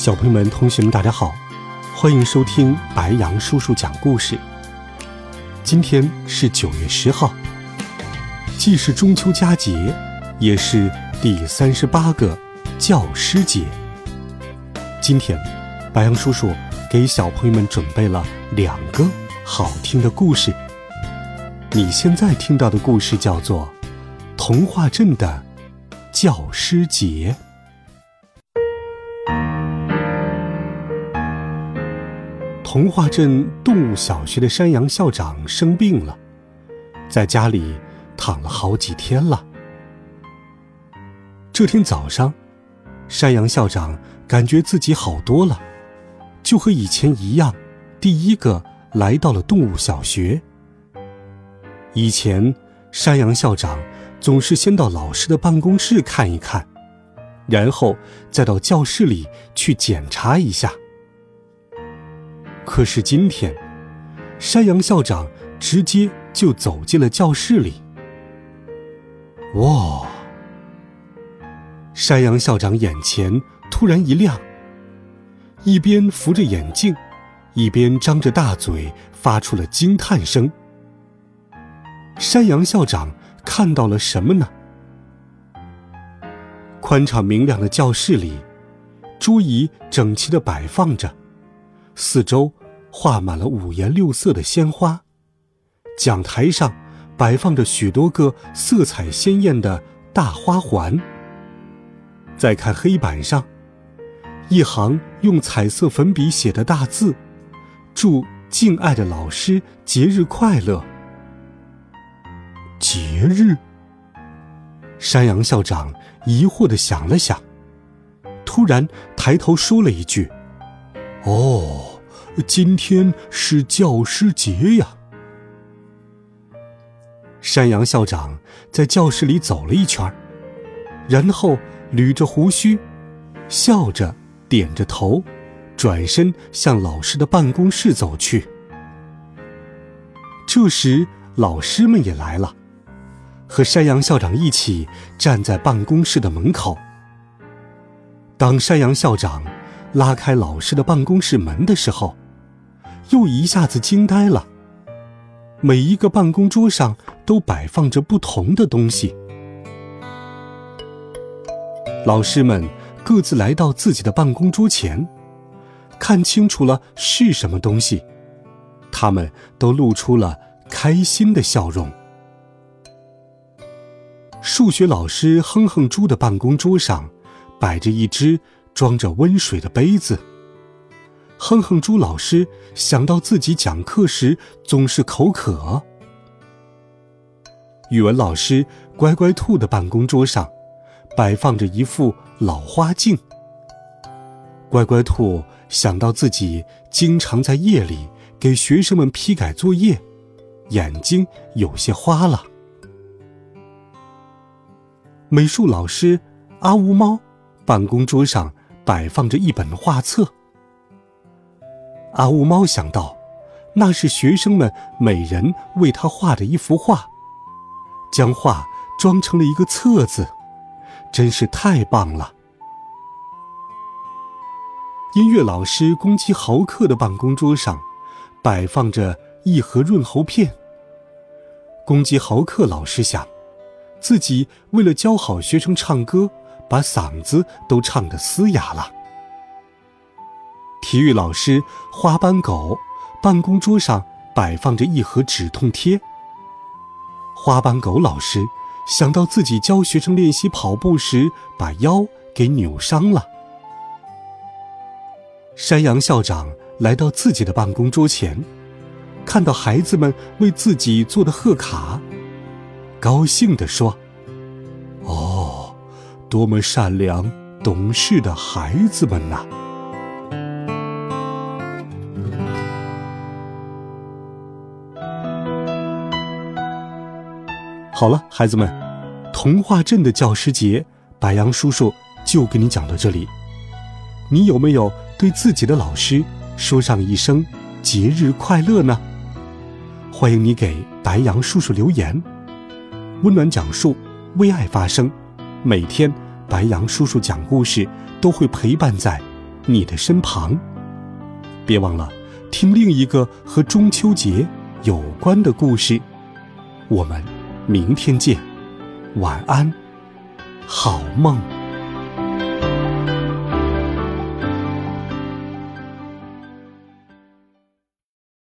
小朋友们、同学们，大家好，欢迎收听白羊叔叔讲故事。今天是九月十号，既是中秋佳节，也是第三十八个教师节。今天，白羊叔叔给小朋友们准备了两个好听的故事。你现在听到的故事叫做《童话镇的教师节》。童话镇动物小学的山羊校长生病了，在家里躺了好几天了。这天早上，山羊校长感觉自己好多了，就和以前一样，第一个来到了动物小学。以前，山羊校长总是先到老师的办公室看一看，然后再到教室里去检查一下。可是今天，山羊校长直接就走进了教室里。哇！山羊校长眼前突然一亮，一边扶着眼镜，一边张着大嘴，发出了惊叹声。山羊校长看到了什么呢？宽敞明亮的教室里，桌椅整齐的摆放着，四周。画满了五颜六色的鲜花，讲台上摆放着许多个色彩鲜艳的大花环。再看黑板上，一行用彩色粉笔写的大字：“祝敬爱的老师节日快乐。”节日？山羊校长疑惑的想了想，突然抬头说了一句：“哦。”今天是教师节呀！山羊校长在教室里走了一圈，然后捋着胡须，笑着点着头，转身向老师的办公室走去。这时，老师们也来了，和山羊校长一起站在办公室的门口。当山羊校长拉开老师的办公室门的时候，又一下子惊呆了。每一个办公桌上都摆放着不同的东西。老师们各自来到自己的办公桌前，看清楚了是什么东西，他们都露出了开心的笑容。数学老师哼哼猪的办公桌上，摆着一只装着温水的杯子。哼哼猪老师想到自己讲课时总是口渴。语文老师乖乖兔的办公桌上摆放着一副老花镜。乖乖兔想到自己经常在夜里给学生们批改作业，眼睛有些花了。美术老师阿乌猫办公桌上摆放着一本画册。阿乌猫想到，那是学生们每人为他画的一幅画，将画装成了一个册子，真是太棒了。音乐老师公鸡豪克的办公桌上，摆放着一盒润喉片。公鸡豪克老师想，自己为了教好学生唱歌，把嗓子都唱得嘶哑了。体育老师花斑狗办公桌上摆放着一盒止痛贴。花斑狗老师想到自己教学生练习跑步时把腰给扭伤了。山羊校长来到自己的办公桌前，看到孩子们为自己做的贺卡，高兴地说：“哦，多么善良懂事的孩子们呐！”好了，孩子们，童话镇的教师节，白羊叔叔就给你讲到这里。你有没有对自己的老师说上一声节日快乐呢？欢迎你给白羊叔叔留言。温暖讲述，为爱发声。每天，白羊叔叔讲故事都会陪伴在你的身旁。别忘了听另一个和中秋节有关的故事。我们明天见，晚安，好梦。